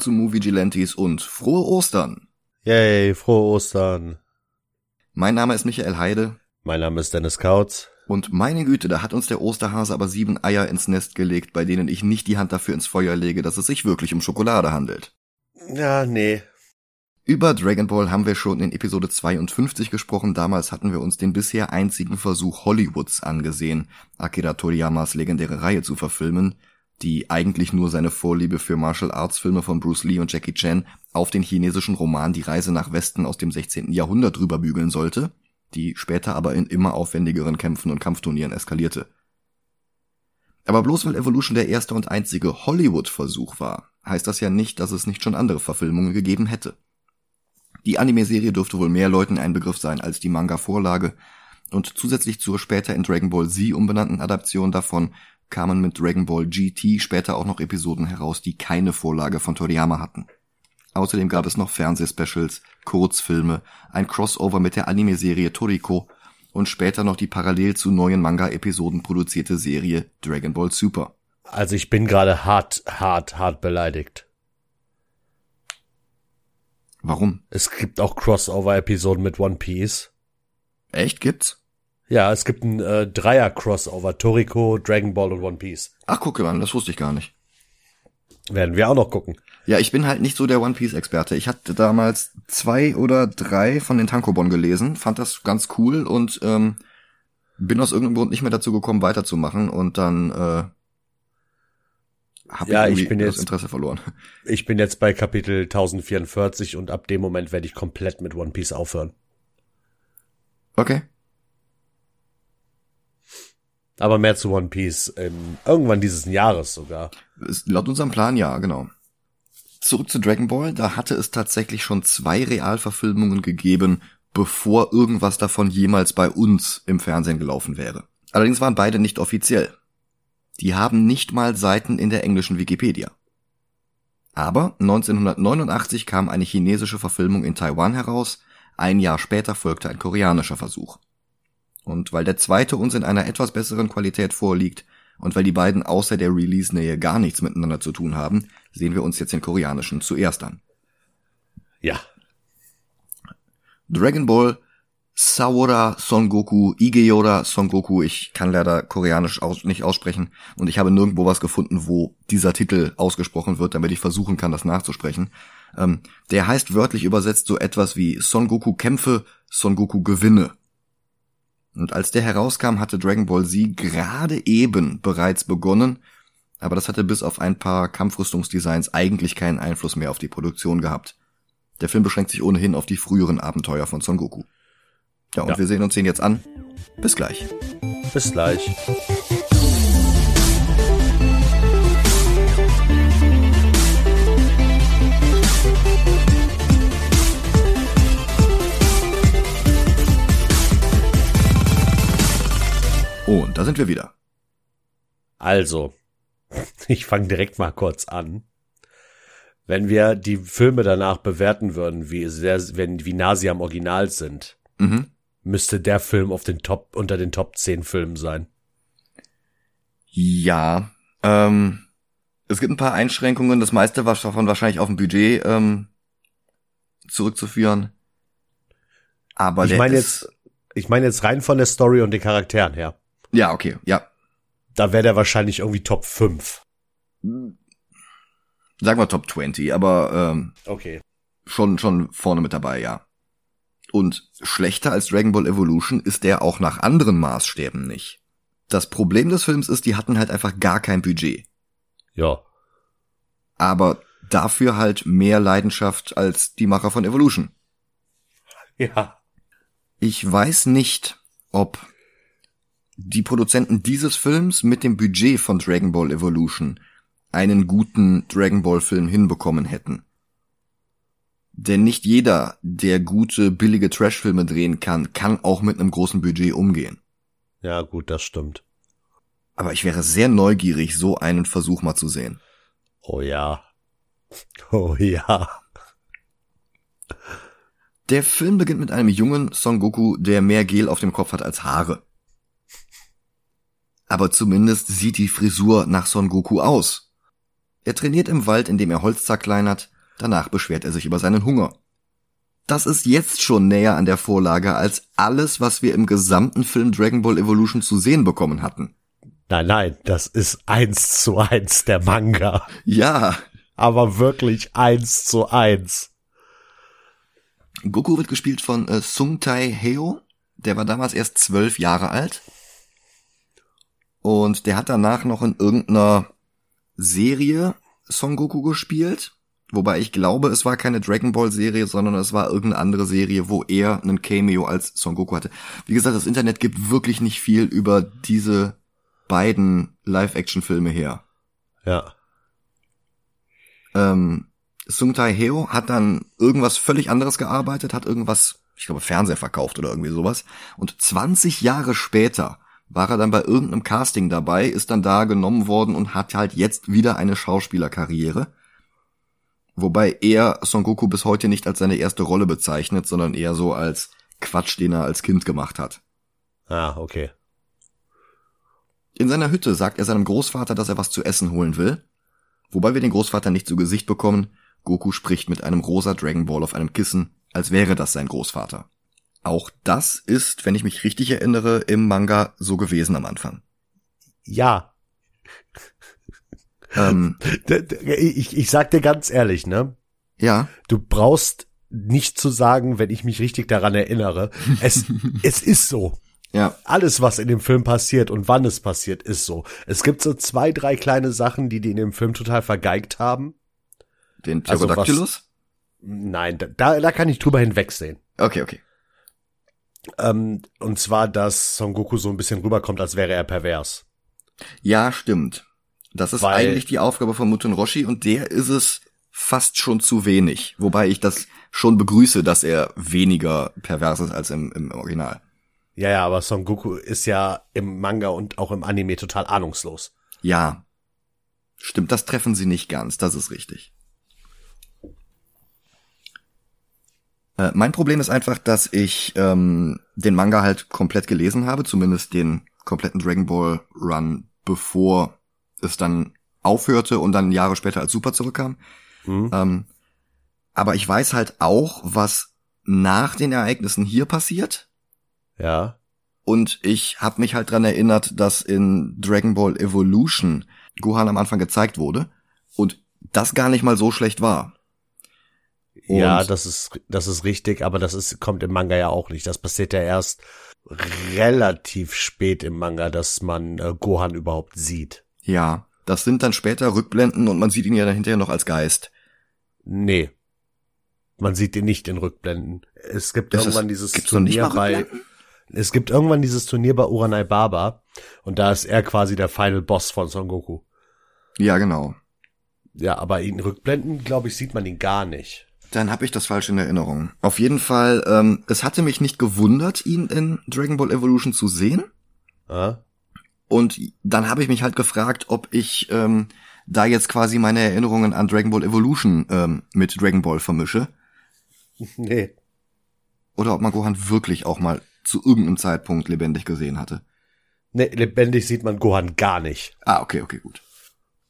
willkommen zu Movie Gilantes und frohe Ostern. Yay, frohe Ostern. Mein Name ist Michael Heide. Mein Name ist Dennis Kautz. Und meine Güte, da hat uns der Osterhase aber sieben Eier ins Nest gelegt, bei denen ich nicht die Hand dafür ins Feuer lege, dass es sich wirklich um Schokolade handelt. Ja, nee. Über Dragon Ball haben wir schon in Episode 52 gesprochen. Damals hatten wir uns den bisher einzigen Versuch Hollywoods angesehen, Akira Toriyamas legendäre Reihe zu verfilmen, die eigentlich nur seine Vorliebe für Martial Arts Filme von Bruce Lee und Jackie Chan auf den chinesischen Roman Die Reise nach Westen aus dem 16. Jahrhundert rüberbügeln sollte die später aber in immer aufwendigeren Kämpfen und Kampfturnieren eskalierte. Aber bloß weil Evolution der erste und einzige Hollywood-Versuch war, heißt das ja nicht, dass es nicht schon andere Verfilmungen gegeben hätte. Die Anime-Serie dürfte wohl mehr Leuten ein Begriff sein als die Manga-Vorlage, und zusätzlich zur später in Dragon Ball Z umbenannten Adaption davon kamen mit Dragon Ball GT später auch noch Episoden heraus, die keine Vorlage von Toriyama hatten. Außerdem gab es noch Fernsehspecials, Kurzfilme, ein Crossover mit der Anime-Serie Toriko und später noch die parallel zu neuen Manga-Episoden produzierte Serie Dragon Ball Super. Also ich bin gerade hart, hart, hart beleidigt. Warum? Es gibt auch Crossover-Episoden mit One Piece. Echt, gibt's? Ja, es gibt ein äh, Dreier-Crossover, Toriko, Dragon Ball und One Piece. Ach, gucke mal, das wusste ich gar nicht. Werden wir auch noch gucken. Ja, ich bin halt nicht so der One Piece Experte. Ich hatte damals zwei oder drei von den Tankobon gelesen, fand das ganz cool und ähm, bin aus irgendeinem Grund nicht mehr dazu gekommen, weiterzumachen und dann äh, habe ja, ich, ich bin das jetzt, Interesse verloren. Ich bin jetzt bei Kapitel 1044 und ab dem Moment werde ich komplett mit One Piece aufhören. Okay. Aber mehr zu One Piece ähm, irgendwann dieses Jahres sogar. Laut unserem Plan ja, genau. Zurück zu Dragon Ball, da hatte es tatsächlich schon zwei Realverfilmungen gegeben, bevor irgendwas davon jemals bei uns im Fernsehen gelaufen wäre. Allerdings waren beide nicht offiziell. Die haben nicht mal Seiten in der englischen Wikipedia. Aber 1989 kam eine chinesische Verfilmung in Taiwan heraus, ein Jahr später folgte ein koreanischer Versuch. Und weil der zweite uns in einer etwas besseren Qualität vorliegt und weil die beiden außer der Release-Nähe gar nichts miteinander zu tun haben, sehen wir uns jetzt den koreanischen zuerst an. Ja. Dragon Ball Saora Son Goku, Igeora Son Goku, ich kann leider koreanisch aus nicht aussprechen und ich habe nirgendwo was gefunden, wo dieser Titel ausgesprochen wird, damit ich versuchen kann, das nachzusprechen. Ähm, der heißt wörtlich übersetzt so etwas wie Son Goku kämpfe, Son Goku gewinne. Und als der herauskam, hatte Dragon Ball Z gerade eben bereits begonnen, aber das hatte bis auf ein paar Kampfrüstungsdesigns eigentlich keinen Einfluss mehr auf die Produktion gehabt. Der Film beschränkt sich ohnehin auf die früheren Abenteuer von Son Goku. Ja, und ja. wir sehen uns den jetzt an. Bis gleich. Bis gleich. Und da sind wir wieder. Also, ich fange direkt mal kurz an. Wenn wir die Filme danach bewerten würden, wie sehr, wenn, wie nah sie am Original sind, Mhm. müsste der Film auf den Top, unter den Top 10 Filmen sein. Ja, ähm, es gibt ein paar Einschränkungen. Das meiste war davon wahrscheinlich auf dem Budget ähm, zurückzuführen. Aber ich meine jetzt, ich meine jetzt rein von der Story und den Charakteren her. Ja, okay, ja. Da wäre der wahrscheinlich irgendwie Top 5. Sagen wir Top 20, aber ähm, okay. schon schon vorne mit dabei, ja. Und schlechter als Dragon Ball Evolution ist der auch nach anderen Maßstäben nicht. Das Problem des Films ist, die hatten halt einfach gar kein Budget. Ja. Aber dafür halt mehr Leidenschaft als die Macher von Evolution. Ja. Ich weiß nicht, ob die Produzenten dieses Films mit dem Budget von Dragon Ball Evolution einen guten Dragon Ball Film hinbekommen hätten. Denn nicht jeder, der gute, billige Trash-Filme drehen kann, kann auch mit einem großen Budget umgehen. Ja, gut, das stimmt. Aber ich wäre sehr neugierig, so einen Versuch mal zu sehen. Oh ja. Oh ja. Der Film beginnt mit einem jungen Son Goku, der mehr Gel auf dem Kopf hat als Haare. Aber zumindest sieht die Frisur nach Son Goku aus. Er trainiert im Wald, indem er Holz zerkleinert. Danach beschwert er sich über seinen Hunger. Das ist jetzt schon näher an der Vorlage als alles, was wir im gesamten Film Dragon Ball Evolution zu sehen bekommen hatten. Nein, nein, das ist eins zu eins der Manga. Ja. Aber wirklich eins zu eins. Goku wird gespielt von äh, Sung Tai Heo. Der war damals erst zwölf Jahre alt. Und der hat danach noch in irgendeiner Serie Son Goku gespielt. Wobei ich glaube, es war keine Dragon Ball Serie, sondern es war irgendeine andere Serie, wo er einen Cameo als Son Goku hatte. Wie gesagt, das Internet gibt wirklich nicht viel über diese beiden Live-Action-Filme her. Ja. Ähm, Sung Tai Heo hat dann irgendwas völlig anderes gearbeitet, hat irgendwas, ich glaube, Fernseher verkauft oder irgendwie sowas. Und 20 Jahre später war er dann bei irgendeinem Casting dabei, ist dann da genommen worden und hat halt jetzt wieder eine Schauspielerkarriere. Wobei er Son Goku bis heute nicht als seine erste Rolle bezeichnet, sondern eher so als Quatsch, den er als Kind gemacht hat. Ah, okay. In seiner Hütte sagt er seinem Großvater, dass er was zu essen holen will. Wobei wir den Großvater nicht zu Gesicht bekommen. Goku spricht mit einem rosa Dragon Ball auf einem Kissen, als wäre das sein Großvater. Auch das ist, wenn ich mich richtig erinnere, im Manga so gewesen am Anfang. Ja. Ähm, ich, ich sag dir ganz ehrlich, ne? ja, Du brauchst nicht zu sagen, wenn ich mich richtig daran erinnere. Es, es ist so. ja, Alles, was in dem Film passiert und wann es passiert, ist so. Es gibt so zwei, drei kleine Sachen, die die in dem Film total vergeigt haben. den Also was- Pterodactylus. Nein, da, da kann ich drüber hinwegsehen. Okay, okay. Ähm, und zwar, dass Son Goku so ein bisschen rüberkommt, als wäre er pervers. Ja, stimmt. Das ist Weil- eigentlich die Aufgabe von Muten Roshi und der ist es fast schon zu wenig. Wobei ich das schon begrüße, dass er weniger pervers ist als im, im Original. Ja, ja, aber Son Goku ist ja im Manga und auch im Anime total ahnungslos. Ja. Stimmt, das treffen sie nicht ganz, das ist richtig. Äh, mein Problem ist einfach, dass ich ähm, den Manga halt komplett gelesen habe, zumindest den kompletten Dragon Ball Run, bevor es dann aufhörte und dann Jahre später als Super zurückkam. Hm? Ähm, aber ich weiß halt auch, was nach den Ereignissen hier passiert. Ja. Und ich habe mich halt dran erinnert, dass in Dragon Ball Evolution Gohan am Anfang gezeigt wurde und das gar nicht mal so schlecht war. Ja, das ist, das ist richtig, aber das ist, kommt im Manga ja auch nicht. Das passiert ja erst relativ spät im Manga, dass man äh, Gohan überhaupt sieht. Ja, das sind dann später Rückblenden und man sieht ihn ja dann hinterher noch als Geist. Nee. Man sieht ihn nicht in Rückblenden. Es gibt Ist es- irgendwann dieses noch nicht Turnier bei, es gibt irgendwann dieses Turnier bei Uranai Baba und da ist er quasi der Final Boss von Son Goku. Ja, genau. Ja, aber in Rückblenden, glaube ich, sieht man ihn gar nicht. Dann habe ich das falsch in Erinnerung. Auf jeden Fall, ähm, es hatte mich nicht gewundert, ihn in Dragon Ball Evolution zu sehen. Ah? Und dann habe ich mich halt gefragt, ob ich ähm, da jetzt quasi meine Erinnerungen an Dragon Ball Evolution ähm, mit Dragon Ball vermische. Nee. Oder ob man Gohan wirklich auch mal zu irgendeinem Zeitpunkt lebendig gesehen hatte. Nee, lebendig sieht man Gohan gar nicht. Ah, okay, okay, gut.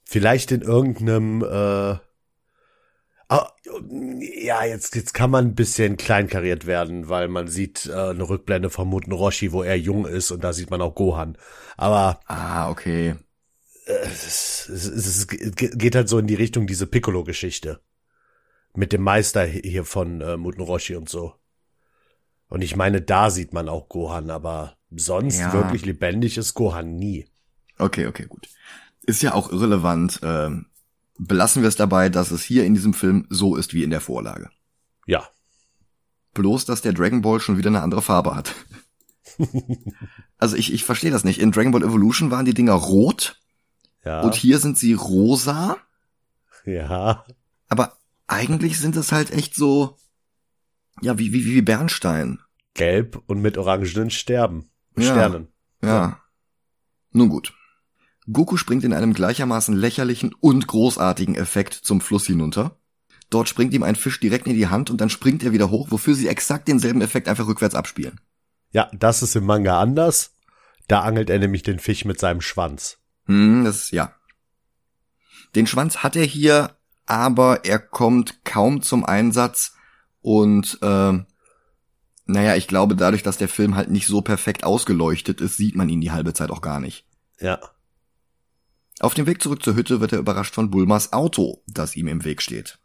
Vielleicht in irgendeinem, äh, ja, jetzt, jetzt kann man ein bisschen kleinkariert werden, weil man sieht äh, eine Rückblende von Muten Roshi, wo er jung ist und da sieht man auch Gohan. Aber Ah, okay. es, es, es geht halt so in die Richtung diese Piccolo-Geschichte. Mit dem Meister hier von äh, Muten Roshi und so. Und ich meine, da sieht man auch Gohan, aber sonst Ja. wirklich lebendig ist Gohan nie. Okay, okay, gut. Ist ja auch irrelevant. Ähm, belassen wir es dabei, dass es hier in diesem Film so ist wie in der Vorlage. Ja. Bloß, dass der Dragon Ball schon wieder eine andere Farbe hat. also ich, ich verstehe das nicht. In Dragon Ball Evolution waren die Dinger rot Ja. und hier sind sie rosa, ja. aber eigentlich sind es halt echt so, ja, wie, wie, wie Bernstein. Gelb und mit orangenen Sterben. Ja. Sternen. Ja. Nun gut. Goku springt in einem gleichermaßen lächerlichen und großartigen Effekt zum Fluss hinunter. Dort springt ihm ein Fisch direkt in die Hand und dann springt er wieder hoch, wofür sie exakt denselben Effekt einfach rückwärts abspielen. Ja, das ist im Manga anders. Da angelt er nämlich den Fisch mit seinem Schwanz. Hm, das, ja. Den Schwanz hat er hier, aber er kommt kaum zum Einsatz und äh, naja, ich glaube, dadurch, dass der Film halt nicht so perfekt ausgeleuchtet ist, sieht man ihn die halbe Zeit auch gar nicht. Ja. Auf dem Weg zurück zur Hütte wird er überrascht von Bulmas Auto, das ihm im Weg steht.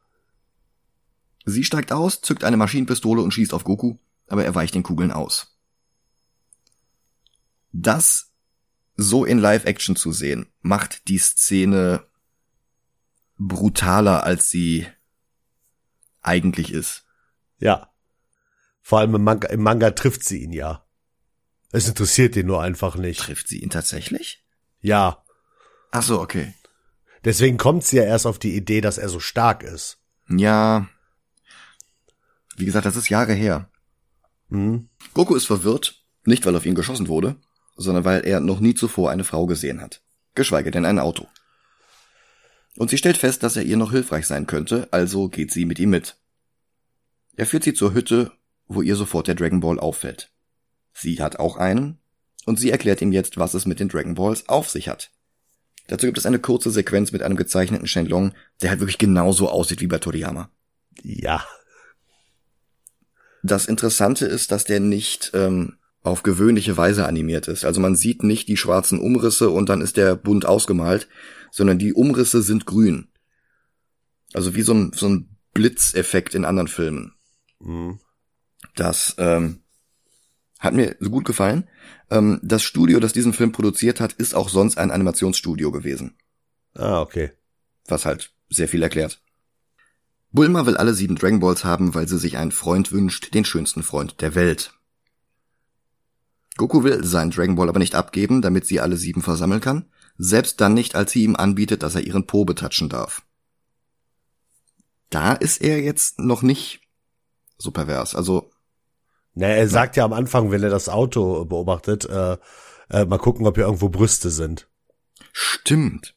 Sie steigt aus, zückt eine Maschinenpistole und schießt auf Goku, aber er weicht den Kugeln aus. Das so in Live-Action zu sehen, macht die Szene brutaler, als sie eigentlich ist. Ja. Vor allem im Manga, im Manga trifft sie ihn ja. Es interessiert ihn nur einfach nicht. Trifft sie ihn tatsächlich? Ja. Ach so, okay. Deswegen kommt sie ja erst auf die Idee, dass er so stark ist. Ja. Wie gesagt, das ist Jahre her. Mhm. Goku ist verwirrt, nicht weil auf ihn geschossen wurde, sondern weil er noch nie zuvor eine Frau gesehen hat. Geschweige denn ein Auto. Und sie stellt fest, dass er ihr noch hilfreich sein könnte, also geht sie mit ihm mit. Er führt sie zur Hütte, wo ihr sofort der Dragon Ball auffällt. Sie hat auch einen, und sie erklärt ihm jetzt, was es mit den Dragon Balls auf sich hat. Dazu gibt es eine kurze Sequenz mit einem gezeichneten Shenlong, der halt wirklich genauso aussieht wie bei Toriyama. Ja. Das Interessante ist, dass der nicht ähm, auf gewöhnliche Weise animiert ist. Also man sieht nicht die schwarzen Umrisse und dann ist der bunt ausgemalt, sondern die Umrisse sind grün. Also wie so ein, so ein Blitzeffekt in anderen Filmen. Mhm. Das ähm, hat mir so gut gefallen. Ähm, das Studio, das diesen Film produziert hat, ist auch sonst ein Animationsstudio gewesen. Ah, okay. Was halt sehr viel erklärt. Bulma will alle sieben Dragon Balls haben, weil sie sich einen Freund wünscht, den schönsten Freund der Welt. Goku will seinen Dragon Ball aber nicht abgeben, damit sie alle sieben versammeln kann, selbst dann nicht, als sie ihm anbietet, dass er ihren Po betatschen darf. Da ist er jetzt noch nicht so pervers. Also Na, er sagt ja am Anfang, wenn er das Auto beobachtet, äh, äh, mal gucken, ob hier irgendwo Brüste sind. stimmt.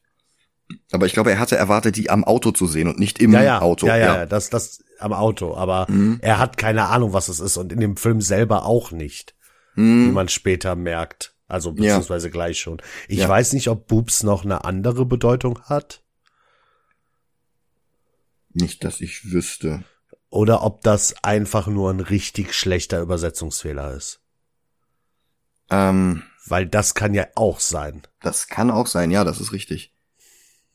Aber ich glaube, er hatte erwartet, die am Auto zu sehen und nicht im Ja, ja, Auto. ja, ja, ja, das, das am Auto. Aber Mhm. er hat keine Ahnung, was es ist und in dem Film selber auch nicht, wie Hm, man später merkt. Also Ja. beziehungsweise gleich schon. Ich Ja. weiß nicht, ob Boobs noch eine andere Bedeutung hat nicht, dass ich wüsste. Oder ob das einfach nur ein richtig schlechter Übersetzungsfehler ist. Ähm, Weil das kann ja auch sein. Das kann auch sein, ja, das ist richtig.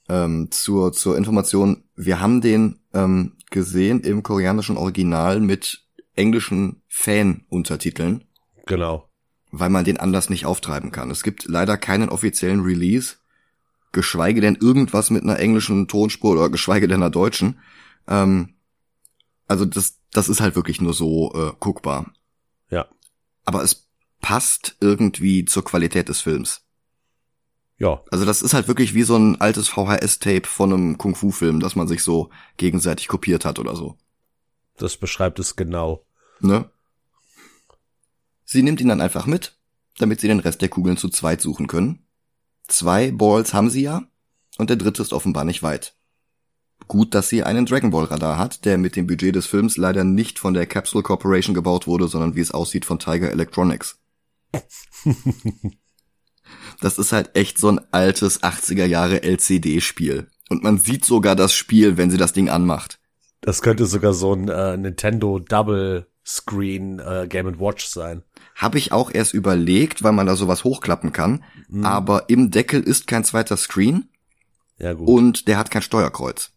Ähm, zur, zur Information, wir haben den ähm, gesehen im koreanischen Original mit englischen Fan-Untertiteln, Genau. weil man den anders nicht auftreiben kann. Es gibt leider keinen offiziellen Release, geschweige denn irgendwas mit einer englischen Tonspur oder geschweige denn einer deutschen. Ähm, also das, das ist halt wirklich nur so äh, guckbar. Ja. Aber es passt irgendwie zur Qualität des Films. Ja. Also das ist halt wirklich wie so ein altes VHS-Tape von einem Kung-Fu-Film, das man sich so gegenseitig kopiert hat oder so. Das beschreibt es genau. Ne? Sie nimmt ihn dann einfach mit, damit sie den Rest der Kugeln zu zweit suchen können. Zwei Balls haben sie ja, und der dritte ist offenbar nicht weit. Gut, dass sie einen Dragon Ball Radar hat, der mit dem Budget des Films leider nicht von der Capsule Corporation gebaut wurde, sondern wie es aussieht von Tiger Electronics. Das ist halt echt so ein altes 80er Jahre LCD-Spiel. Und man sieht sogar das Spiel, wenn sie das Ding anmacht. Das könnte sogar so ein äh, Nintendo Double Screen äh, Game Watch sein. Habe ich auch erst überlegt, weil man da sowas hochklappen kann. Aber im Deckel ist kein zweiter Screen Ja gut. und der hat kein Steuerkreuz.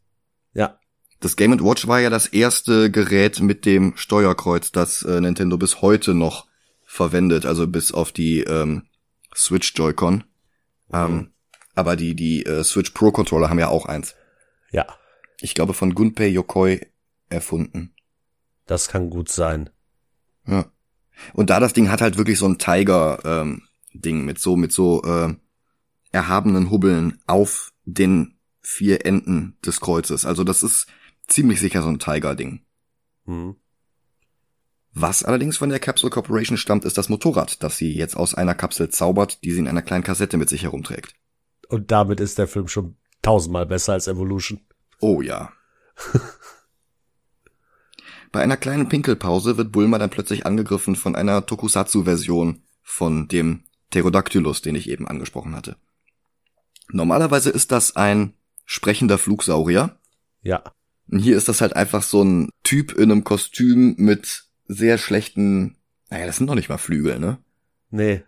Das Game Watch war ja das erste Gerät mit dem Steuerkreuz, das äh, Nintendo bis heute noch verwendet, also bis auf die ähm, Switch Joy-Con. Ähm, aber die die äh, Switch Pro Controller haben ja auch eins. Ja. Ich glaube von Gunpei Yokoi erfunden. Das kann gut sein. Ja. Und da das Ding hat halt wirklich so ein Tiger ähm, Ding mit so mit so äh, erhabenen Hubbeln auf den vier Enden des Kreuzes. Also das ist ziemlich sicher so ein Tiger Ding. Hm. Was allerdings von der Capsule Corporation stammt, ist das Motorrad, das sie jetzt aus einer Kapsel zaubert, die sie in einer kleinen Kassette mit sich herumträgt. Und damit ist der Film schon tausendmal besser als Evolution. Oh ja. Bei einer kleinen Pinkelpause wird Bulma dann plötzlich angegriffen von einer Tokusatsu-Version von dem Pterodactylus, den ich eben angesprochen hatte. Normalerweise ist das ein sprechender Flugsaurier. Ja. Und hier ist das halt einfach so ein Typ in einem Kostüm mit sehr schlechten, naja, das sind noch nicht mal Flügel, ne? Nee.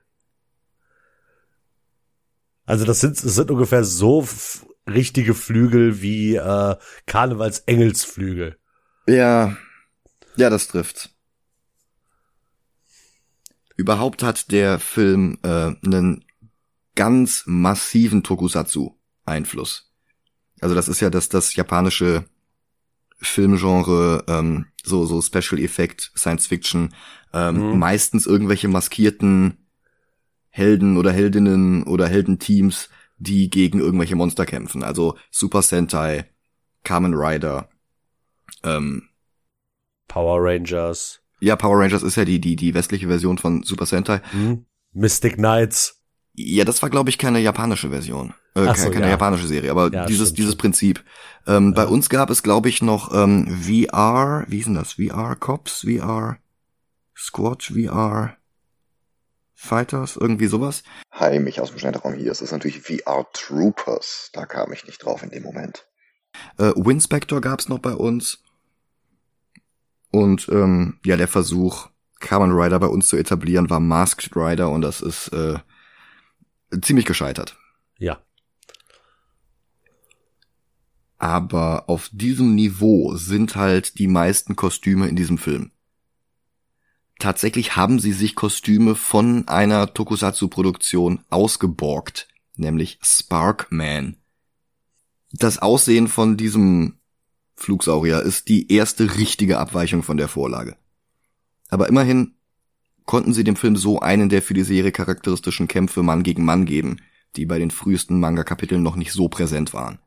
Also das sind, das sind ungefähr so richtige Flügel wie äh, Karnevals Engelsflügel. Ja, ja, das trifft. Überhaupt hat der Film äh, einen ganz massiven Tokusatsu-Einfluss. Also das ist ja das, das japanische Filmgenre, ähm, so, so Special Effect, Science Fiction, ähm, mhm. meistens irgendwelche maskierten Helden oder Heldinnen oder Heldenteams, die gegen irgendwelche Monster kämpfen. Also Super Sentai, Kamen Rider, ähm, Power Rangers. Ja, Power Rangers ist ja die, die, die westliche Version von Super Sentai. Mhm. Mystic Knights. Ja, das war, glaube ich, keine japanische Version. Äh, so, keine, keine ja. japanische Serie, aber ja, dieses, dieses Prinzip. Ähm, ja. Bei uns gab es, glaube ich, noch ähm, VR, wie ist denn das? VR Cops, VR Squad, VR Fighters, irgendwie sowas. Hi, mich aus dem Schneiderraum hier. Es ist natürlich VR Troopers. Da kam ich nicht drauf in dem Moment. Äh, Winspector gab's noch bei uns. Und ähm, ja, der Versuch, Kamen Rider bei uns zu etablieren, war Masked Rider und das ist äh, ziemlich gescheitert. Ja. Aber auf diesem Niveau sind halt die meisten Kostüme in diesem Film tatsächlich haben sie sich Kostüme von einer Tokusatsu-Produktion ausgeborgt, nämlich Sparkman. Das Aussehen von diesem Flugsaurier ist die erste richtige Abweichung von der Vorlage. Aber immerhin konnten sie dem Film so einen der für die Serie charakteristischen Kämpfe Mann gegen Mann geben, die bei den frühesten Manga-Kapiteln noch nicht so präsent waren.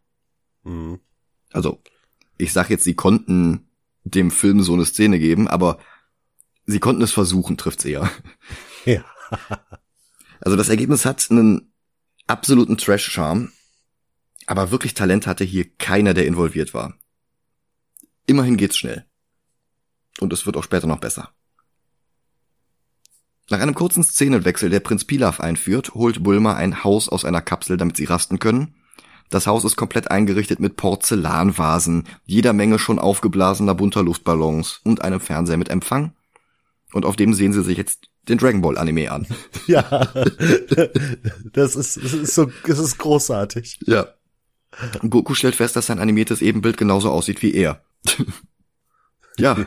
Mhm. Also, ich sag jetzt, sie konnten dem Film so eine Szene geben, aber Sie konnten es versuchen, trifft's eher. Ja. also das Ergebnis hat einen absoluten Trash-Charme, aber wirklich Talent hatte hier keiner, der involviert war. Immerhin geht's schnell. Und es wird auch später noch besser. Nach einem kurzen Szenenwechsel, der Prinz Pilaf einführt, holt Bulma ein Haus aus einer Kapsel, damit sie rasten können. Das Haus ist komplett eingerichtet mit Porzellanvasen, jeder Menge schon aufgeblasener bunter Luftballons und einem Fernseher mit Empfang und auf dem sehen sie sich jetzt den Dragon Ball Anime an. Ja, das ist, das ist so, das ist großartig. Ja. Goku stellt fest, dass sein animiertes Ebenbild genauso aussieht wie er. ja.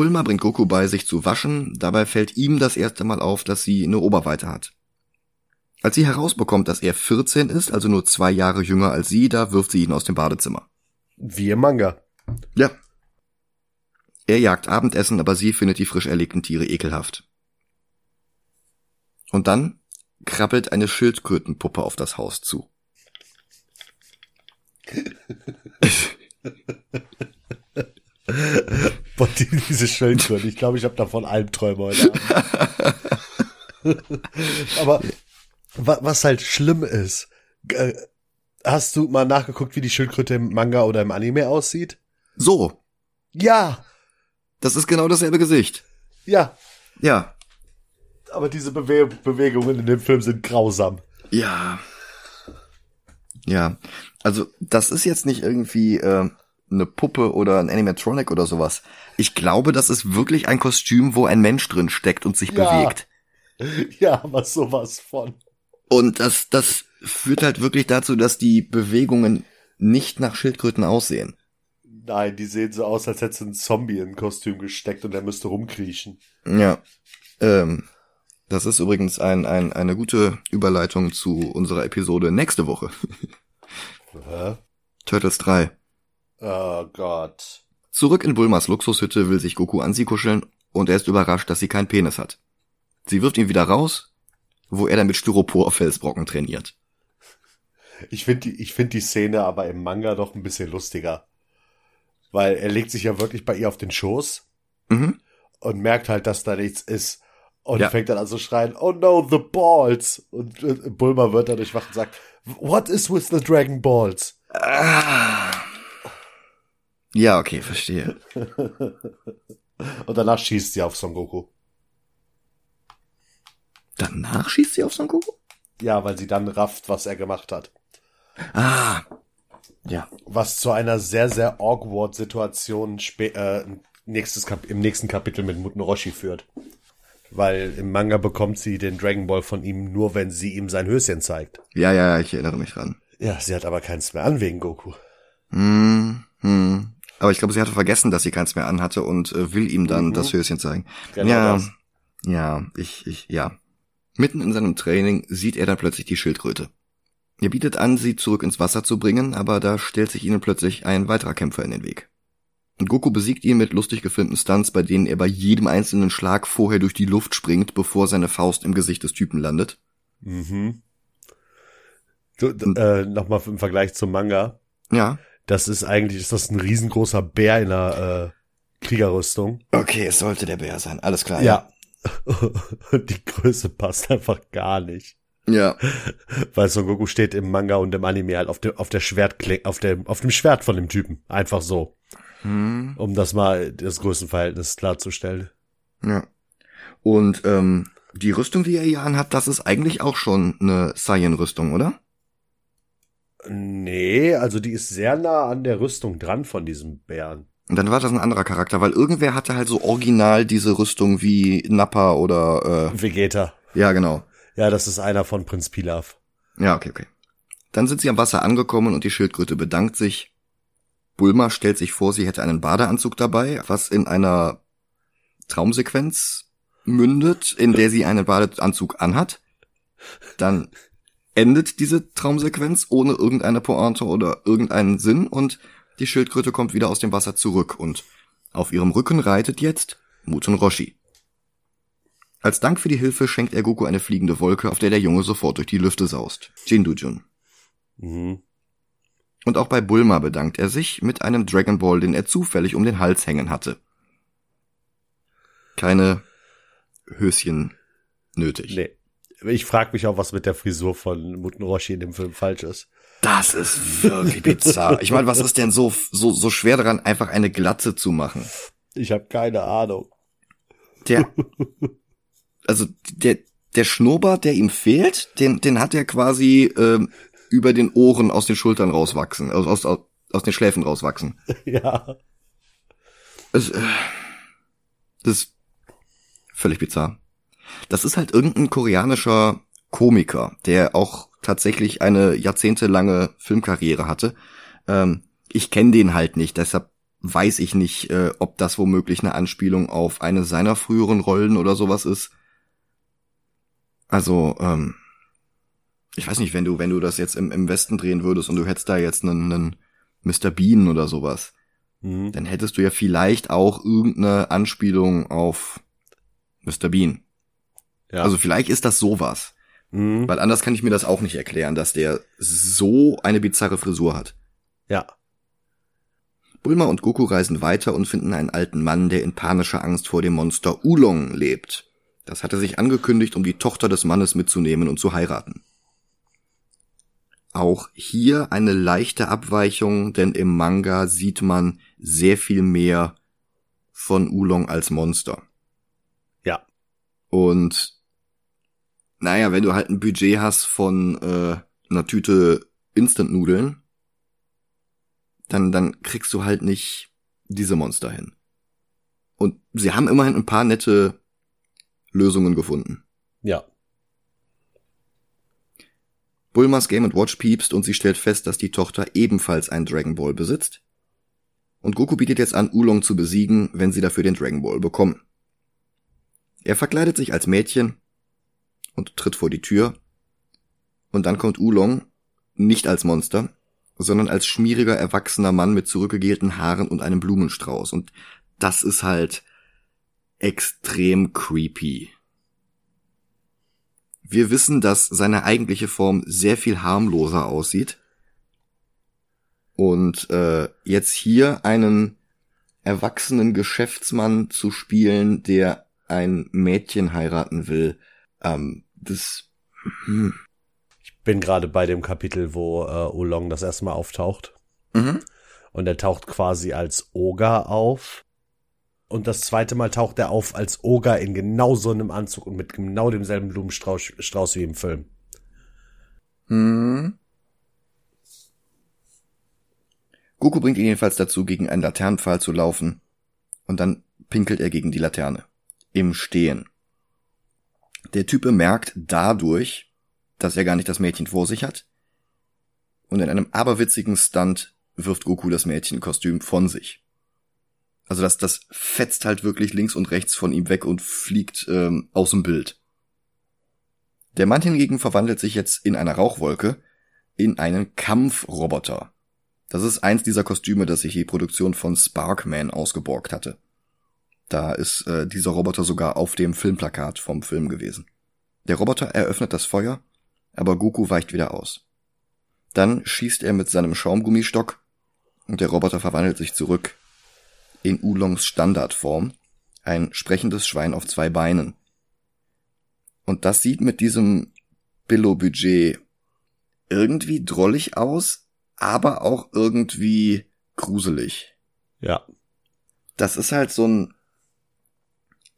Bulma bringt Goku bei, sich zu waschen. Dabei fällt ihm das erste Mal auf, dass sie eine Oberweite hat. Als sie herausbekommt, dass er 14 ist, also nur zwei Jahre jünger als sie, da wirft sie ihn aus dem Badezimmer. Wie im Manga. Ja, er jagt Abendessen, aber sie findet die frisch erlegten Tiere ekelhaft. Und dann krabbelt eine Schildkrötenpuppe auf das Haus zu. Boah, diese Schildkröte, ich glaube, ich habe davon Albträume heute Abend. aber was halt schlimm ist, äh, hast du mal nachgeguckt, wie die Schildkröte im Manga oder im Anime aussieht? So. Ja, das ist genau dasselbe Gesicht. Ja. Ja. Aber diese Bewe Bewegungen in dem Film sind grausam. Ja. Ja. Also, das ist jetzt nicht irgendwie äh, eine Puppe oder ein Animatronic oder sowas. Ich glaube, das ist wirklich ein Kostüm, wo ein Mensch drin steckt und sich ja. bewegt. Ja, aber sowas von. Und das, das führt halt wirklich dazu, dass die Bewegungen nicht nach Schildkröten aussehen. Nein, die sehen so aus, als hätte ein Zombie in ein Kostüm gesteckt und er müsste rumkriechen. Ja. Ähm, das ist übrigens ein, ein, eine gute Überleitung zu unserer Episode nächste Woche. Hä? Turtles 3. Oh Gott. Zurück in Bulmas Luxushütte will sich Goku an sie kuscheln und er ist überrascht, dass sie keinen Penis hat. Sie wirft ihn wieder raus, wo er dann mit Styropor-Felsbrocken trainiert. Ich finde die, ich finde die Szene aber im Manga doch ein bisschen lustiger weil er legt sich ja wirklich bei ihr auf den Schoß mhm. und merkt halt, dass da nichts ist. Und ja. fängt dann an zu schreien, oh no, the balls. Und äh, Bulma wird dadurch wach und sagt, what is with the Dragon Balls? Ah. Ja, okay, verstehe. und danach schießt sie auf Son Goku. Danach schießt sie auf Son Goku? Ja, weil sie dann rafft, was er gemacht hat. Ah. Ja. Was zu einer sehr, sehr awkward Situation äh, nächstes Kap im nächsten Kapitel mit Muten Roshi führt. Weil im Manga bekommt sie den Dragon Ball von ihm nur, wenn sie ihm sein Höschen zeigt. Ja, ja, ich erinnere mich dran. Ja, sie hat aber keins mehr an wegen Goku. Hm, hm. Aber ich glaube, sie hatte vergessen, dass sie keins mehr anhatte und äh, will ihm dann mhm. das Höschen zeigen. Genau ja, das. ja, ich, ich, ja. Mitten in seinem Training sieht er dann plötzlich die Schildkröte. Er bietet an, sie zurück ins Wasser zu bringen, aber da stellt sich ihnen plötzlich ein weiterer Kämpfer in den Weg. Und Goku besiegt ihn mit lustig gefilmten Stunts, bei denen er bei jedem einzelnen Schlag vorher durch die Luft springt, bevor seine Faust im Gesicht des Typen landet. Mhm. Du, äh, Nochmal im Vergleich zum Manga. Ja. Das ist eigentlich, ist das ein riesengroßer Bär in der äh, Kriegerrüstung. Okay, es sollte der Bär sein, alles klar. Ja. Und die Größe passt einfach gar nicht. Ja. Weil Son Goku steht im Manga und im Anime halt auf dem, auf der Schwertkling, auf dem, auf dem Schwert von dem Typen. Einfach so. Hm. Um das mal, das Größenverhältnis klarzustellen. Ja. Und ähm, die Rüstung, die er hier anhat, das ist eigentlich auch schon eine Saiyan-Rüstung, oder? Nee, also die ist sehr nah an der Rüstung dran von diesem Bären. Und dann war das ein anderer Charakter, weil irgendwer hatte halt so original diese Rüstung wie Nappa oder äh, Vegeta. Ja, genau. Ja, das ist einer von Prinz Pilaf. Ja, okay, okay. Dann sind sie am Wasser angekommen und die Schildkröte bedankt sich. Bulma stellt sich vor, sie hätte einen Badeanzug dabei, was in einer Traumsequenz mündet, in der sie einen Badeanzug anhat. Dann endet diese Traumsequenz ohne irgendeine Pointe oder irgendeinen Sinn und die Schildkröte kommt wieder aus dem Wasser zurück und auf ihrem Rücken reitet jetzt Muten Roshi. Als Dank für die Hilfe schenkt er Goku eine fliegende Wolke, auf der der Junge sofort durch die Lüfte saust. Jindujun. Mhm. Und auch bei Bulma bedankt er sich mit einem Dragon Ball, den er zufällig um den Hals hängen hatte. Keine Höschen nötig. Nee. Ich frage mich auch, was mit der Frisur von Muten Roshi in dem Film falsch ist. Das ist wirklich bizarr. Ich meine, was ist denn so, so, so schwer daran, einfach eine Glatze zu machen? Ich habe keine Ahnung. Der, also der, der Schnurrbart, der ihm fehlt, den, den hat er quasi ähm, über den Ohren aus den Schultern rauswachsen, also aus, aus, aus den Schläfen rauswachsen. Ja. Es, äh, das ist völlig bizarr. Das ist halt irgendein koreanischer Komiker, der auch tatsächlich eine jahrzehntelange Filmkarriere hatte. Ähm, ich kenne den halt nicht, deshalb weiß ich nicht, äh, ob das womöglich eine Anspielung auf eine seiner früheren Rollen oder sowas ist. Also, ähm, ich weiß nicht, wenn du, wenn du das jetzt im, im Westen drehen würdest und du hättest da jetzt einen, einen Mr. Bean oder sowas, mhm. dann hättest du ja vielleicht auch irgendeine Anspielung auf Mr. Bean. Ja. Also vielleicht ist das sowas. Mhm. Weil anders kann ich mir das auch nicht erklären, dass der so eine bizarre Frisur hat. Ja. Bulma und Goku reisen weiter und finden einen alten Mann, der in panischer Angst vor dem Monster Ulong lebt. Das hatte sich angekündigt, um die Tochter des Mannes mitzunehmen und zu heiraten. Auch hier eine leichte Abweichung, denn im Manga sieht man sehr viel mehr von Ulong als Monster. Ja. Und naja, wenn du halt ein Budget hast von äh, einer Tüte Instant-Nudeln, dann, dann kriegst du halt nicht diese Monster hin. Und sie haben immerhin ein paar nette Lösungen gefunden. Ja. Bulmas Game Watch piepst und sie stellt fest, dass die Tochter ebenfalls einen Dragon Ball besitzt. Und Goku bietet jetzt an, Ulong zu besiegen, wenn sie dafür den Dragon Ball bekommen. Er verkleidet sich als Mädchen und tritt vor die Tür. Und dann kommt Ulong nicht als Monster, sondern als schmieriger, erwachsener Mann mit zurückgegelten Haaren und einem Blumenstrauß. Und das ist halt extrem creepy. Wir wissen, dass seine eigentliche Form sehr viel harmloser aussieht. Und äh, jetzt hier einen erwachsenen Geschäftsmann zu spielen, der ein Mädchen heiraten will, ähm, das. Hm. Ich bin gerade bei dem Kapitel, wo äh, Oolong das erste Mal auftaucht. Mhm. Und er taucht quasi als Oger auf. Und das zweite Mal taucht er auf als Oger in genau so einem Anzug und mit genau demselben Blumenstrauß Strauß wie im Film. Hm. Goku bringt ihn jedenfalls dazu, gegen einen Laternenpfahl zu laufen. Und dann pinkelt er gegen die Laterne. Im Stehen. Der Typ bemerkt dadurch, dass er gar nicht das Mädchen vor sich hat. Und in einem aberwitzigen Stunt wirft Goku das Mädchenkostüm von sich. Also das, das fetzt halt wirklich links und rechts von ihm weg und fliegt ähm, aus dem Bild. Der Mann hingegen verwandelt sich jetzt in einer Rauchwolke in einen Kampfroboter. Das ist eins dieser Kostüme, das sich die Produktion von Sparkman ausgeborgt hatte. Da ist äh, dieser Roboter sogar auf dem Filmplakat vom Film gewesen. Der Roboter eröffnet das Feuer, aber Goku weicht wieder aus. Dann schießt er mit seinem Schaumgummistock und der Roboter verwandelt sich zurück in Oolongs Standardform, ein sprechendes Schwein auf zwei Beinen. Und das sieht mit diesem Billo-Budget irgendwie drollig aus, aber auch irgendwie gruselig. Ja. Das ist halt so ein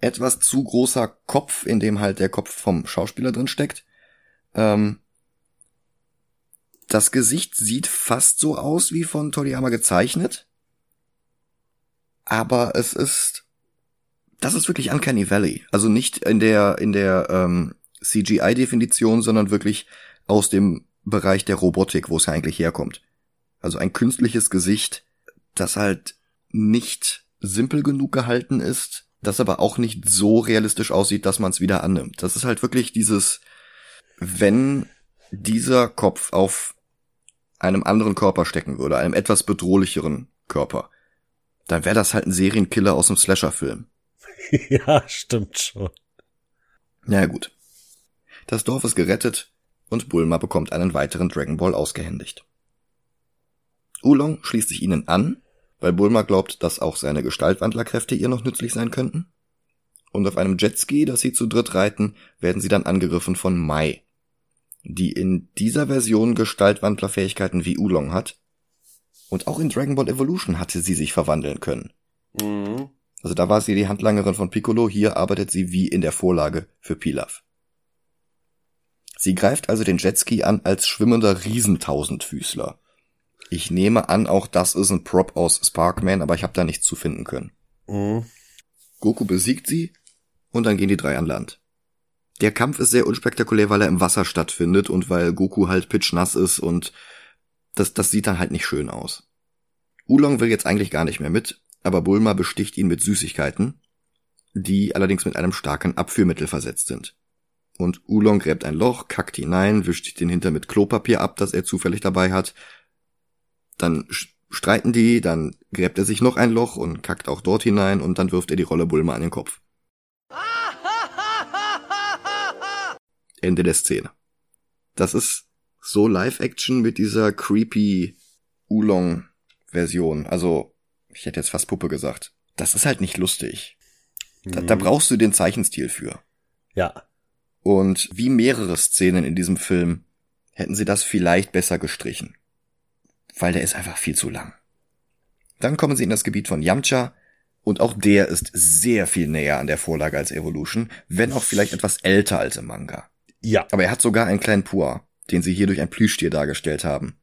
etwas zu großer Kopf, in dem halt der Kopf vom Schauspieler drin steckt. Ähm, das Gesicht sieht fast so aus wie von Toriyama gezeichnet. Aber es ist, das ist wirklich Uncanny Valley. Also nicht in der, in der ähm, CGI-Definition, sondern wirklich aus dem Bereich der Robotik, wo es ja eigentlich herkommt. Also ein künstliches Gesicht, das halt nicht simpel genug gehalten ist, das aber auch nicht so realistisch aussieht, dass man es wieder annimmt. Das ist halt wirklich dieses, wenn dieser Kopf auf einem anderen Körper stecken würde, einem etwas bedrohlicheren Körper, dann wäre das halt ein Serienkiller aus einem Slasher-Film. ja, stimmt schon. Na ja, gut. Das Dorf ist gerettet und Bulma bekommt einen weiteren Dragon Ball ausgehändigt. Oolong schließt sich ihnen an, weil Bulma glaubt, dass auch seine Gestaltwandlerkräfte ihr noch nützlich sein könnten. Und auf einem Jetski, das sie zu dritt reiten, werden sie dann angegriffen von Mai, die in dieser Version Gestaltwandlerfähigkeiten wie Oolong hat. Und auch in Dragon Ball Evolution hatte sie sich verwandeln können. Mhm. Also da war sie die Handlangerin von Piccolo, hier arbeitet sie wie in der Vorlage für Pilaf. Sie greift also den Jetski an als schwimmender Riesentausendfüßler. Ich nehme an, auch das ist ein Prop aus Sparkman, aber ich habe da nichts zu finden können. Mhm. Goku besiegt sie und dann gehen die drei an Land. Der Kampf ist sehr unspektakulär, weil er im Wasser stattfindet und weil Goku halt pitchnass ist und das, das sieht dann halt nicht schön aus. Oolong will jetzt eigentlich gar nicht mehr mit, aber Bulma besticht ihn mit Süßigkeiten, die allerdings mit einem starken Abführmittel versetzt sind. Und Oolong gräbt ein Loch, kackt hinein, wischt den Hinter mit Klopapier ab, das er zufällig dabei hat, dann streiten die, dann gräbt er sich noch ein Loch und kackt auch dort hinein und dann wirft er die Rolle Bulma an den Kopf. Ende der Szene. Das ist so Live-Action mit dieser creepy Oolong-Version. Also, ich hätte jetzt fast Puppe gesagt. Das ist halt nicht lustig. Da, da brauchst du den Zeichenstil für. Ja. Und wie mehrere Szenen in diesem Film hätten sie das vielleicht besser gestrichen. Weil der ist einfach viel zu lang. Dann kommen sie in das Gebiet von Yamcha und auch der ist sehr viel näher an der Vorlage als Evolution, wenn auch vielleicht etwas älter als im Manga. Ja. Aber er hat sogar einen kleinen Pua, den sie hier durch ein Plüschtier dargestellt haben,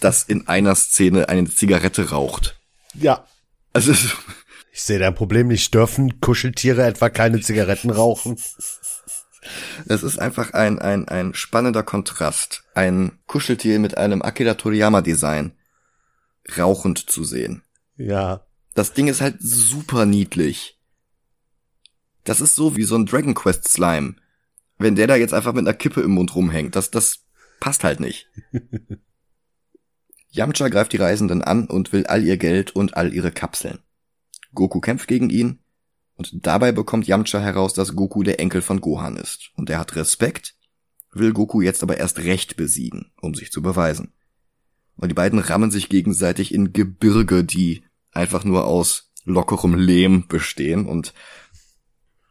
das in einer Szene eine Zigarette raucht. Ja. Also Ich sehe dein Problem nicht. Dürfen Kuscheltiere etwa keine Zigaretten rauchen? es ist einfach ein, ein, ein spannender Kontrast, ein Kuscheltier mit einem Akira Toriyama Design rauchend zu sehen. Ja. Das Ding ist halt super niedlich. Das ist so wie so ein Dragon Quest Slime. Wenn der da jetzt einfach mit einer Kippe im Mund rumhängt, das, das passt halt nicht. Yamcha greift die Reisenden an und will all ihr Geld und all ihre Kapseln. Goku kämpft gegen ihn und dabei bekommt Yamcha heraus, dass Goku der Enkel von Gohan ist. Und er hat Respekt, will Goku jetzt aber erst recht besiegen, um sich zu beweisen. Und die beiden rammen sich gegenseitig in Gebirge, die einfach nur aus lockerem Lehm bestehen und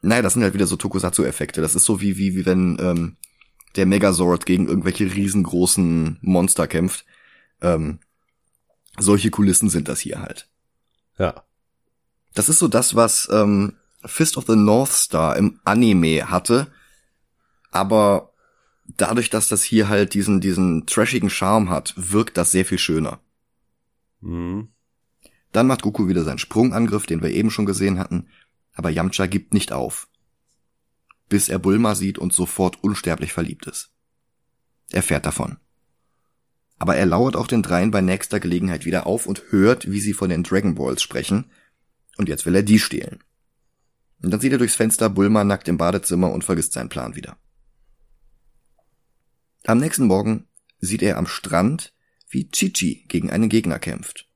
naja, das sind halt wieder so Tokusatsu-Effekte. Das ist so wie, wie, wie wenn ähm, der Megazord gegen irgendwelche riesengroßen Monster kämpft. Ähm, solche Kulissen sind das hier halt. Ja. Das ist so das, was ähm, Fist of the North Star im Anime hatte, aber dadurch, dass das hier halt diesen, diesen trashigen Charme hat, wirkt das sehr viel schöner. Mhm. Dann macht Goku wieder seinen Sprungangriff, den wir eben schon gesehen hatten, aber Yamcha gibt nicht auf. Bis er Bulma sieht und sofort unsterblich verliebt ist. Er fährt davon. Aber er lauert auch den dreien bei nächster Gelegenheit wieder auf und hört, wie sie von den Dragon Balls sprechen. Und jetzt will er die stehlen. Und dann sieht er durchs Fenster Bulma nackt im Badezimmer und vergisst seinen Plan wieder. Am nächsten Morgen sieht er am Strand, wie Chichi gegen einen Gegner kämpft.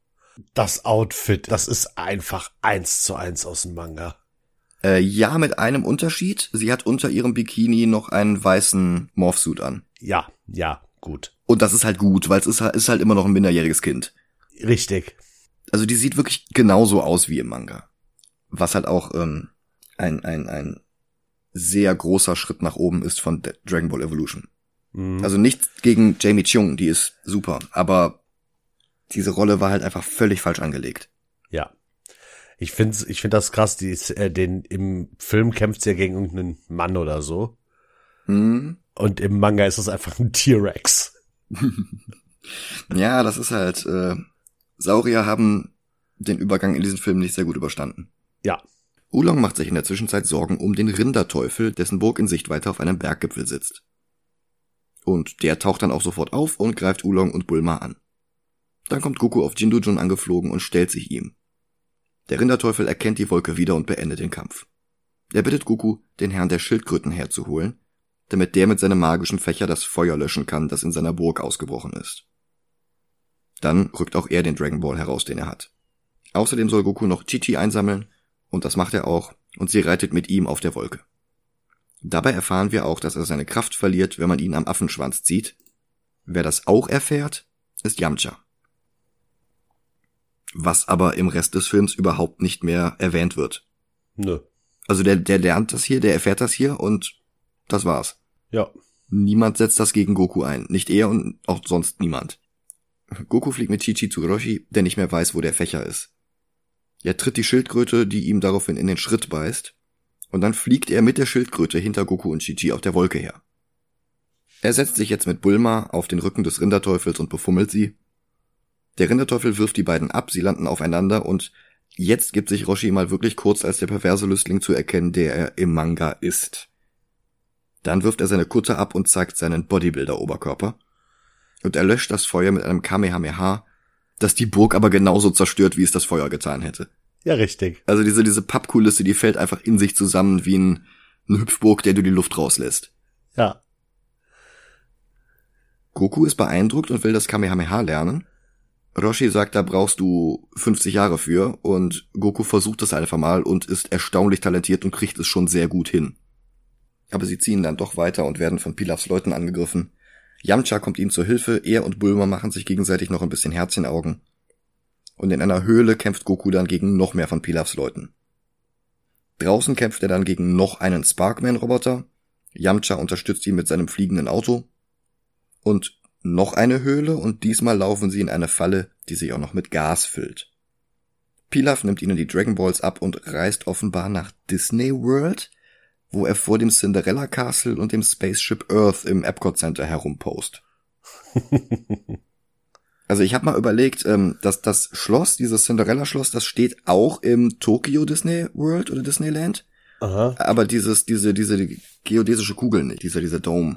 Das Outfit, das ist einfach eins zu eins aus dem Manga. Äh, ja, mit einem Unterschied. Sie hat unter ihrem Bikini noch einen weißen Morphsuit an. Ja, ja, gut. Und das ist halt gut, weil es ist, ist halt immer noch ein minderjähriges Kind. Richtig. Also die sieht wirklich genauso aus wie im Manga. Was halt auch ähm, ein, ein, ein sehr großer Schritt nach oben ist von Dragon Ball Evolution. Mhm. Also nichts gegen Jamie Chung, die ist super, aber diese Rolle war halt einfach völlig falsch angelegt. Ja. Ich find's, ich find das krass, die ist, äh, den, im Film kämpft sie ja gegen irgendeinen Mann oder so. Hm. Und im Manga ist es einfach ein T-Rex. Ja, das ist halt, äh, Saurier haben den Übergang in diesen Film nicht sehr gut überstanden. Ja. Oolong macht sich in der Zwischenzeit Sorgen um den Rinderteufel, dessen Burg in Sichtweite auf einem Berggipfel sitzt. Und der taucht dann auch sofort auf und greift Oolong und Bulma an. Dann kommt Goku auf Jindujun angeflogen und stellt sich ihm. Der Rinderteufel erkennt die Wolke wieder und beendet den Kampf. Er bittet Goku, den Herrn der Schildkröten herzuholen, damit der mit seinem magischen Fächer das Feuer löschen kann, das in seiner Burg ausgebrochen ist. Dann rückt auch er den Dragon Ball heraus, den er hat. Außerdem soll Goku noch Chichi einsammeln, und das macht er auch, und sie reitet mit ihm auf der Wolke. Dabei erfahren wir auch, dass er seine Kraft verliert, wenn man ihn am Affenschwanz zieht. Wer das auch erfährt, ist Yamcha. Was aber im Rest des Films überhaupt nicht mehr erwähnt wird. Nö. Also der, der lernt das hier, der erfährt das hier und das war's. Ja. Niemand setzt das gegen Goku ein. Nicht er und auch sonst niemand. Goku fliegt mit Chichi zu Roshi, der nicht mehr weiß, wo der Fächer ist. Er tritt die Schildkröte, die ihm daraufhin in den Schritt beißt, und dann fliegt er mit der Schildkröte hinter Goku und Chichi auf der Wolke her. Er setzt sich jetzt mit Bulma auf den Rücken des Rinderteufels und befummelt sie. Der Rinderteufel wirft die beiden ab, sie landen aufeinander und jetzt gibt sich Roshi mal wirklich kurz als der perverse Lüstling zu erkennen, der er im Manga ist. Dann wirft er seine Kutte ab und zeigt seinen Bodybuilder-Oberkörper. Und er löscht das Feuer mit einem Kamehameha, das die Burg aber genauso zerstört, wie es das Feuer getan hätte. Ja, richtig. Also diese, diese Pappkulisse, die fällt einfach in sich zusammen wie ein, ein Hüpfburg, der du die Luft rauslässt. Ja. Goku ist beeindruckt und will das Kamehameha lernen. Roshi sagt, da brauchst du 50 Jahre für und Goku versucht es einfach mal und ist erstaunlich talentiert und kriegt es schon sehr gut hin. Aber sie ziehen dann doch weiter und werden von Pilafs Leuten angegriffen. Yamcha kommt ihnen zur Hilfe, er und Bulma machen sich gegenseitig noch ein bisschen Herzchenaugen. Und in einer Höhle kämpft Goku dann gegen noch mehr von Pilafs Leuten. Draußen kämpft er dann gegen noch einen Sparkman-Roboter. Yamcha unterstützt ihn mit seinem fliegenden Auto. Und noch eine Höhle und diesmal laufen sie in eine Falle, die sich auch noch mit Gas füllt. Pilaf nimmt ihnen die Dragon Balls ab und reist offenbar nach Disney World, wo er vor dem Cinderella Castle und dem Spaceship Earth im Epcot Center herumpost. Also ich habe mal überlegt, ähm, dass das Schloss, dieses Cinderella Schloss, das steht auch im Tokyo Disney World oder Disneyland, Aha. aber dieses diese diese geodäsische Kugel nicht, dieser dieser Dome.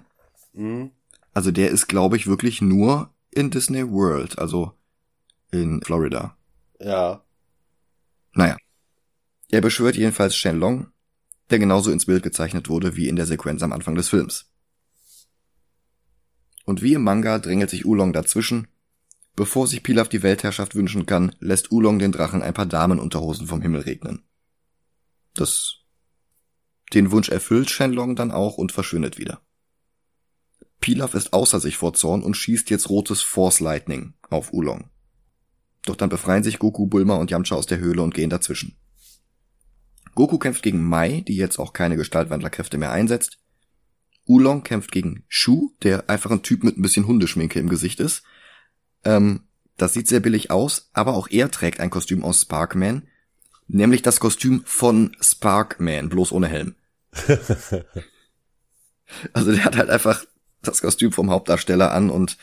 Mhm. Also der ist glaube ich wirklich nur in Disney World, also in Florida. Ja. Naja. Er beschwört jedenfalls Shenlong, der genauso ins Bild gezeichnet wurde wie in der Sequenz am Anfang des Films. Und wie im Manga drängelt sich Oolong dazwischen. Bevor sich Pilaf die Weltherrschaft wünschen kann, lässt Oolong den Drachen ein paar Damenunterhosen vom Himmel regnen. Das den Wunsch erfüllt Shenlong dann auch und verschwindet wieder. Pilaf ist außer sich vor Zorn und schießt jetzt rotes Force Lightning auf Oolong. Doch dann befreien sich Goku, Bulma und Yamcha aus der Höhle und gehen dazwischen. Goku kämpft gegen Mai, die jetzt auch keine Gestaltwandlerkräfte mehr einsetzt. Oolong kämpft gegen Shu, der einfach ein Typ mit ein bisschen Hundeschminke im Gesicht ist. Ähm, das sieht sehr billig aus, aber auch er trägt ein Kostüm aus Sparkman, nämlich das Kostüm von Sparkman, bloß ohne Helm. Also der hat halt einfach das Kostüm vom Hauptdarsteller an und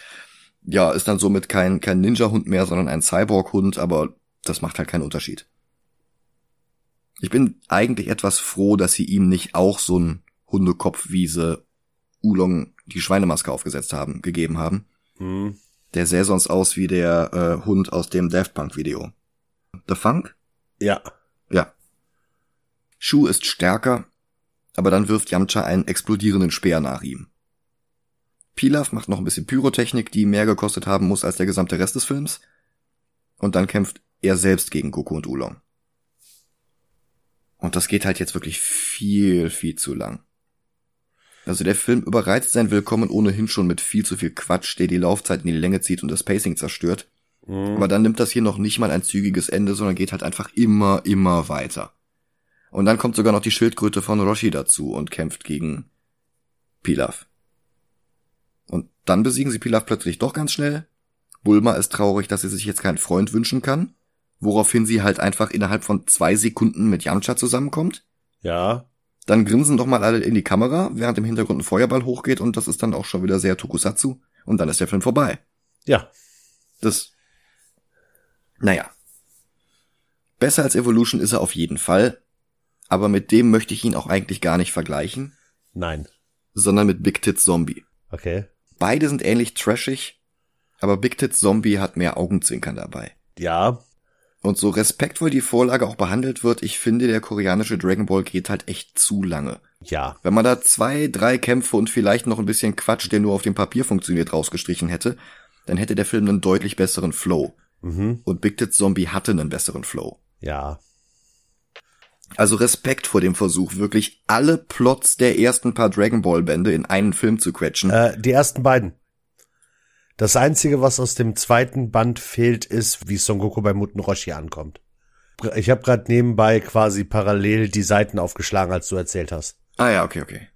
ja, ist dann somit kein, kein Ninja-Hund mehr, sondern ein Cyborg-Hund, aber das macht halt keinen Unterschied. Ich bin eigentlich etwas froh, dass sie ihm nicht auch so ein Hundekopf, wie sie Ulong die Schweinemaske aufgesetzt haben, gegeben haben. Hm. Der sähe sonst aus wie der äh, Hund aus dem Daft Punk Video. The Funk? Ja. Ja. Shu ist stärker, aber dann wirft Yamcha einen explodierenden Speer nach ihm. Pilaf macht noch ein bisschen Pyrotechnik, die mehr gekostet haben muss als der gesamte Rest des Films. Und dann kämpft er selbst gegen Goku und Ulong. Und das geht halt jetzt wirklich viel, viel zu lang. Also der Film überreizt sein Willkommen ohnehin schon mit viel zu viel Quatsch, der die Laufzeit in die Länge zieht und das Pacing zerstört. Mhm. Aber dann nimmt das hier noch nicht mal ein zügiges Ende, sondern geht halt einfach immer, immer weiter. Und dann kommt sogar noch die Schildkröte von Roshi dazu und kämpft gegen Pilaf. Und dann besiegen sie Pilaf plötzlich doch ganz schnell. Bulma ist traurig, dass sie sich jetzt keinen Freund wünschen kann, woraufhin sie halt einfach innerhalb von zwei Sekunden mit Yamcha zusammenkommt. Ja. Dann grinsen doch mal alle in die Kamera, während im Hintergrund ein Feuerball hochgeht und das ist dann auch schon wieder sehr Tokusatsu und dann ist der Film vorbei. Ja. Das, naja. Besser als Evolution ist er auf jeden Fall, aber mit dem möchte ich ihn auch eigentlich gar nicht vergleichen, Nein. sondern mit Big Tits Zombie. Okay. Beide sind ähnlich trashig, aber Big Tits Zombie hat mehr Augenzwinkern dabei. Ja. Und so respektvoll die Vorlage auch behandelt wird, ich finde, der koreanische Dragon Ball geht halt echt zu lange. Ja. Wenn man da zwei, drei Kämpfe und vielleicht noch ein bisschen Quatsch, der nur auf dem Papier funktioniert, rausgestrichen hätte, dann hätte der Film einen deutlich besseren Flow. Mhm. Und Big Tits Zombie hatte einen besseren Flow. Ja. Also Respekt vor dem Versuch, wirklich alle Plots der ersten paar Dragon Ball Bände in einen Film zu quetschen. Äh, die ersten beiden. Das einzige, was aus dem zweiten Band fehlt, ist, wie Son Goku bei Muten Roshi ankommt. Ich habe gerade nebenbei quasi parallel die Seiten aufgeschlagen, als du erzählt hast. Ah ja, okay, okay.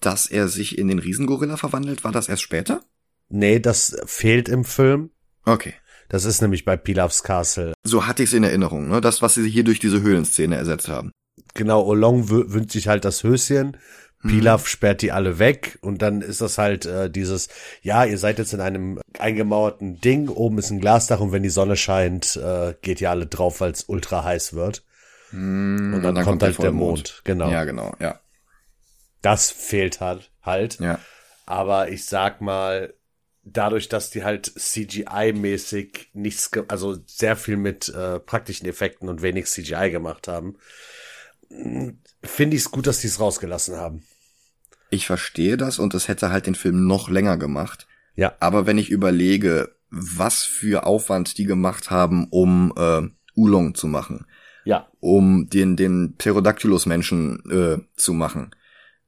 Dass er sich in den Riesengorilla verwandelt, war das erst später? Nee, das fehlt im Film. Okay. Das ist nämlich bei Pilafs Castle. So hatte ich es in Erinnerung, ne? Das, was sie hier durch diese Höhlenszene ersetzt haben. Genau, Olong wü- wünscht sich halt das Höschen. Pilaf sperrt die alle weg und dann ist das halt äh, dieses, ja, ihr seid jetzt in einem eingemauerten Ding, oben ist ein Glasdach und wenn die Sonne scheint, äh, geht ihr alle drauf, weil es ultra heiß wird. Hm, Und dann, kommt, halt der Mond. Genau. Ja, genau, ja. Das fehlt halt, halt. Ja. Aber ich sag mal, dadurch, dass die halt CGI-mäßig nichts, also sehr viel mit äh, praktischen Effekten und wenig CGI gemacht haben, finde ich es gut, dass die es rausgelassen haben. Ich verstehe das und es hätte halt den Film noch länger gemacht. Ja. Aber wenn ich überlege, was für Aufwand die gemacht haben, um äh, Ulong zu machen, Ja. um den den Pterodactylus-Menschen äh, zu machen,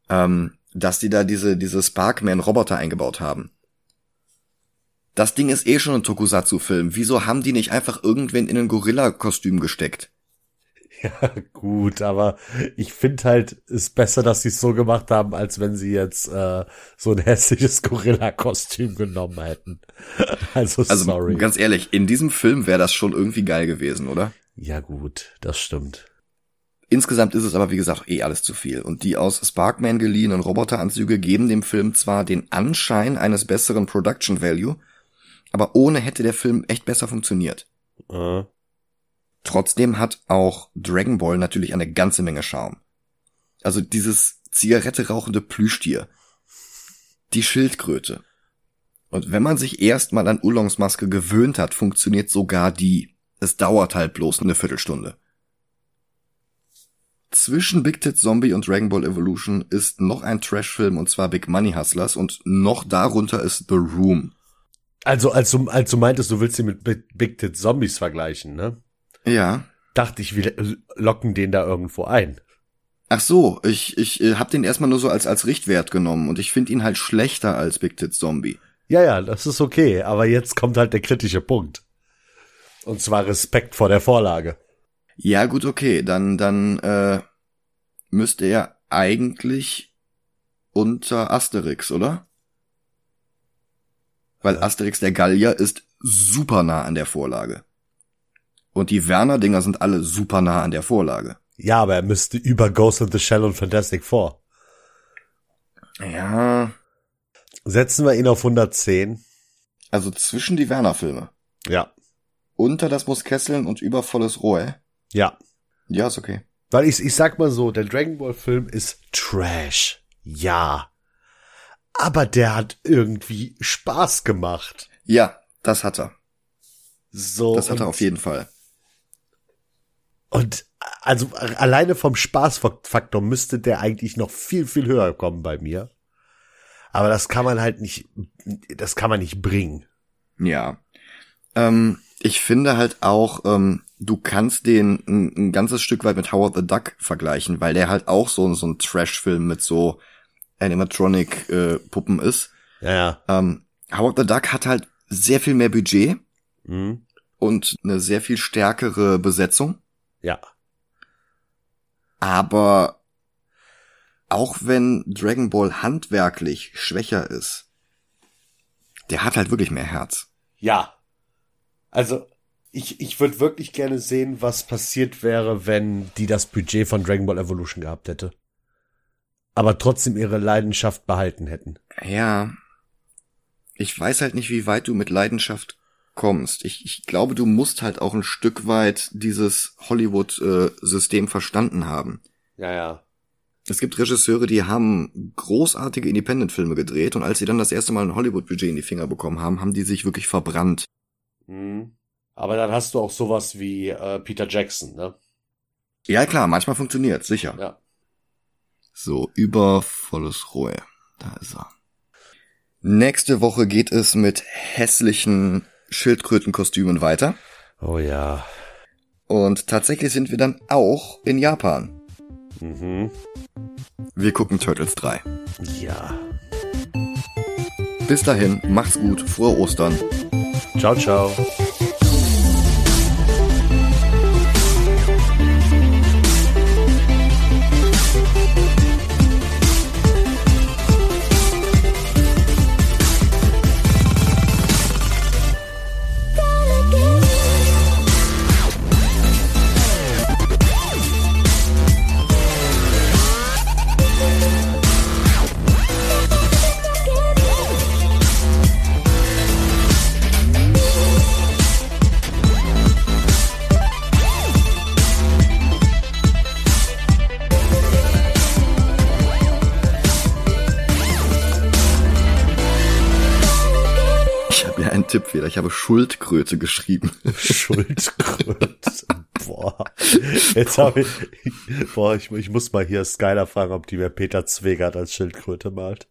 ähm, dass die da diese diese Sparkman-Roboter eingebaut haben. Das Ding ist eh schon ein Tokusatsu-Film. Wieso haben die nicht einfach irgendwen in ein Gorilla-Kostüm gesteckt? Ja, gut, aber ich finde halt, ist besser, dass sie es so gemacht haben, als wenn sie jetzt äh, so ein hässliches Gorilla-Kostüm genommen hätten. Also, Also sorry. ganz ehrlich, in diesem Film wäre das schon irgendwie geil gewesen, oder? ja, gut, das stimmt. Insgesamt ist es aber wie gesagt eh alles zu viel. Und die aus Sparkman geliehenen Roboteranzüge geben dem Film zwar den Anschein eines besseren Production Value, aber ohne hätte der Film echt besser funktioniert. Äh, Trotzdem hat auch Dragon Ball natürlich eine ganze Menge Charme. Also dieses Zigarette rauchende Plüschtier. Die Schildkröte. Und wenn man sich erstmal an Ulongs Maske gewöhnt hat, funktioniert sogar die. Es dauert halt bloß eine Viertelstunde. Zwischen Big Tit Zombie und Dragon Ball Evolution ist noch ein Trashfilm und zwar Big Money Hustlers und noch darunter ist The Room. Also, als du, als du meintest, du willst sie mit Big, Big Tit Zombies vergleichen, ne? Ja. Dachte ich, wir locken den da irgendwo ein. Ach so, ich, ich äh, hab den erstmal nur so als, als Richtwert genommen und ich finde ihn halt schlechter als Big Tit Zombie. Ja, ja, das ist okay, aber jetzt kommt halt der kritische Punkt. Und zwar Respekt vor der Vorlage. Ja, gut, okay, dann, dann, äh, müsste er eigentlich unter Asterix, oder? Weil Asterix der Gallier ist super nah an der Vorlage. Und die Werner-Dinger sind alle super nah an der Vorlage. Ja, aber er müsste über Ghost in the Shell und Fantastic Four. Ja, Setzen wir ihn auf 110. Also zwischen die Werner-Filme. Ja. Unter das muss kesseln und über volles Rohe. Ja. Ja, ist okay. Weil ich, ich sag mal so, der Dragon Ball Film ist Trash. Ja. Aber der hat irgendwie Spaß gemacht. Ja, das hat er. So. Das hat er auf jeden Fall. Und also alleine vom Spaßfaktor müsste der eigentlich noch viel, viel höher kommen bei mir. Aber das kann man halt nicht, das kann man nicht bringen. Ja. Ähm, ich finde halt auch, ähm, du kannst den ein, ein ganzes Stück weit mit Howard the Duck vergleichen, weil der halt auch so, so ein Trash-Film mit so Animatronic-Puppen ist. Ja, ja. Ähm, Howard the Duck hat halt sehr viel mehr Budget Mhm. und eine sehr viel stärkere Besetzung. Ja. Aber auch wenn Dragon Ball handwerklich schwächer ist, der hat halt wirklich mehr Herz. Ja. Also, ich, ich würde wirklich gerne sehen, was passiert wäre, wenn die das Budget von Dragon Ball Evolution gehabt hätte. Aber trotzdem ihre Leidenschaft behalten hätten. Ja. Ich weiß halt nicht, wie weit du mit Leidenschaft kommst. Ich, ich glaube, du musst halt auch ein Stück weit dieses Hollywood-System verstanden haben. Ja, ja. Es gibt Regisseure, die haben großartige Independent-Filme gedreht und als sie dann das erste Mal ein Hollywood-Budget in die Finger bekommen haben, haben die sich wirklich verbrannt. Mhm. Aber dann hast du auch sowas wie äh, Peter Jackson, ne? Ja klar, manchmal funktioniert, sicher. Ja. So, über volles Rohe. Da ist er. Nächste Woche geht es mit hässlichen Schildkrötenkostümen weiter. Oh ja. Und tatsächlich sind wir dann auch in Japan. Mhm. Wir gucken Turtles 3. Ja. Bis dahin, macht's gut, frohe Ostern. Ciao, ciao. Tippfehler, ich habe Schuldkröte geschrieben. Schuldkröte. Boah. Jetzt habe ich, boah, ich, ich muss mal hier Skyler fragen, ob die mir Peter Zwegert als Schildkröte malt.